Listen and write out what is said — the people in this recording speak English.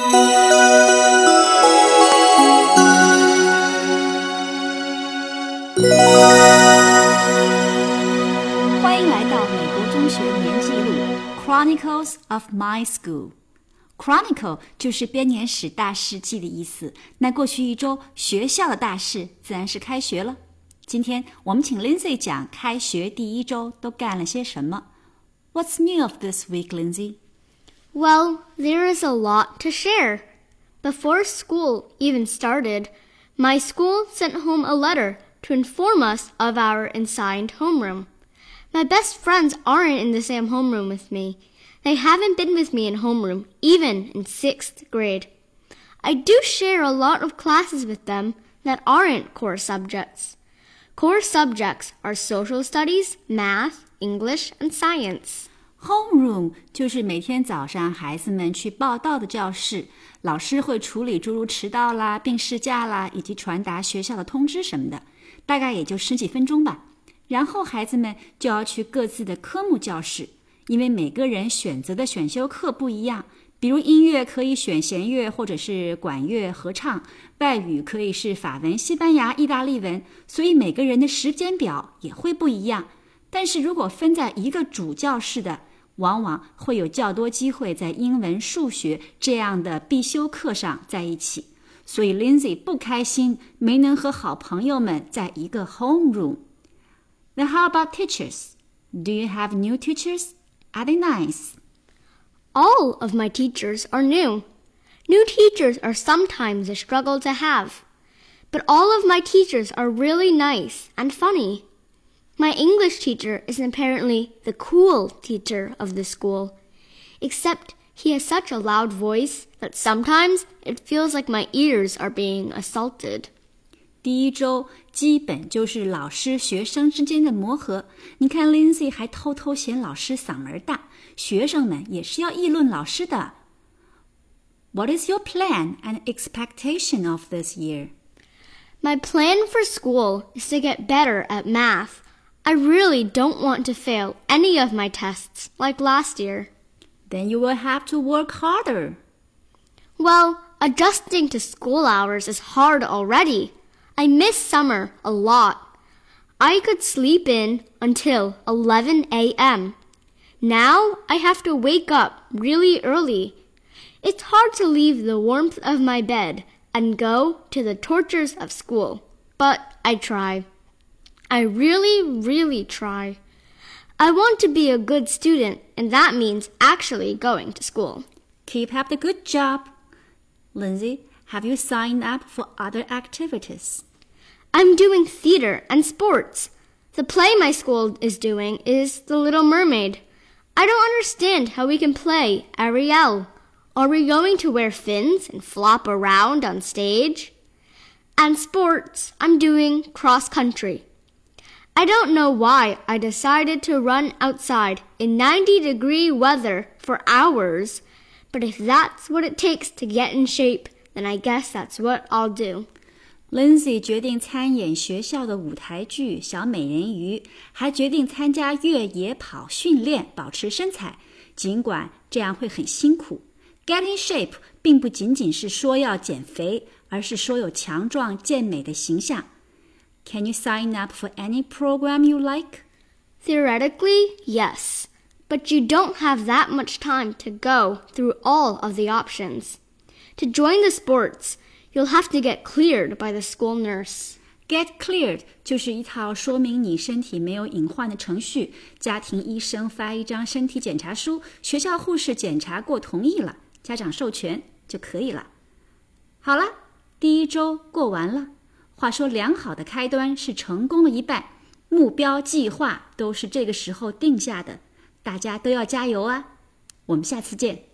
欢迎来到美国中学年记录 Chronicles of My School。Chronicle 就是编年史、大事记的意思。那过去一周学校的大事自然是开学了。今天我们请 Lindsay 讲开学第一周都干了些什么。What's new of this week, Lindsay? Well, there is a lot to share. Before school even started, my school sent home a letter to inform us of our assigned homeroom. My best friends aren't in the same homeroom with me. They haven't been with me in homeroom, even in sixth grade. I do share a lot of classes with them that aren't core subjects. Core subjects are social studies, math, English, and science. Homeroom 就是每天早上孩子们去报到的教室，老师会处理诸如迟到啦、病事假啦，以及传达学校的通知什么的，大概也就十几分钟吧。然后孩子们就要去各自的科目教室，因为每个人选择的选修课不一样。比如音乐可以选弦乐或者是管乐合唱，外语可以是法文、西班牙、意大利文，所以每个人的时间表也会不一样。但是如果分在一个主教室的，往往会有较多机会在英文、数学这样的必修课上在一起。所以 Lindsay 不开心，没能和好朋友们在一个 homeroom。Then how about teachers? Do you have new teachers? Are they nice? All of my teachers are new. New teachers are sometimes a struggle to have. But all of my teachers are really nice and funny. My English teacher is apparently the cool teacher of the school, except he has such a loud voice that sometimes it feels like my ears are being assaulted. 第一周基本就是老师学生之间的磨合。你看，Lindsay 还偷偷嫌老师嗓门大，学生们也是要议论老师的。What is your plan and expectation of this year? My plan for school is to get better at math. I really don't want to fail any of my tests like last year. Then you will have to work harder. Well, adjusting to school hours is hard already. I miss summer a lot. I could sleep in until 11 a.m. Now I have to wake up really early. It's hard to leave the warmth of my bed and go to the tortures of school, but I try. I really, really try. I want to be a good student, and that means actually going to school. Keep up the good job. Lindsay, have you signed up for other activities? I'm doing theater and sports. The play my school is doing is The Little Mermaid. I don't understand how we can play Ariel. Are we going to wear fins and flop around on stage? And sports, I'm doing cross country. I don't know why I decided to run outside in 90 degree weather for hours, but if that's what it takes to get in shape, then I guess that's what I'll do. Lindsay 决定参演学校的舞台剧《小美人鱼》，还决定参加越野跑训练，保持身材。尽管这样会很辛苦，Get in shape 并不仅仅是说要减肥，而是说有强壮健美的形象。 Can you sign up for any program you like? Theoretically, yes, but you don't have that much time to go through all of the options. To join the sports, you'll have to get cleared by the school nurse. Get cleared 就是一套说明你身体没有隐患的程序。家庭医生发一张身体检查书，学校护士检查过同意了，家长授权就可以了。好了，第一周过完了。 话说，良好的开端是成功的一半。目标计划都是这个时候定下的，大家都要加油啊！我们下次见。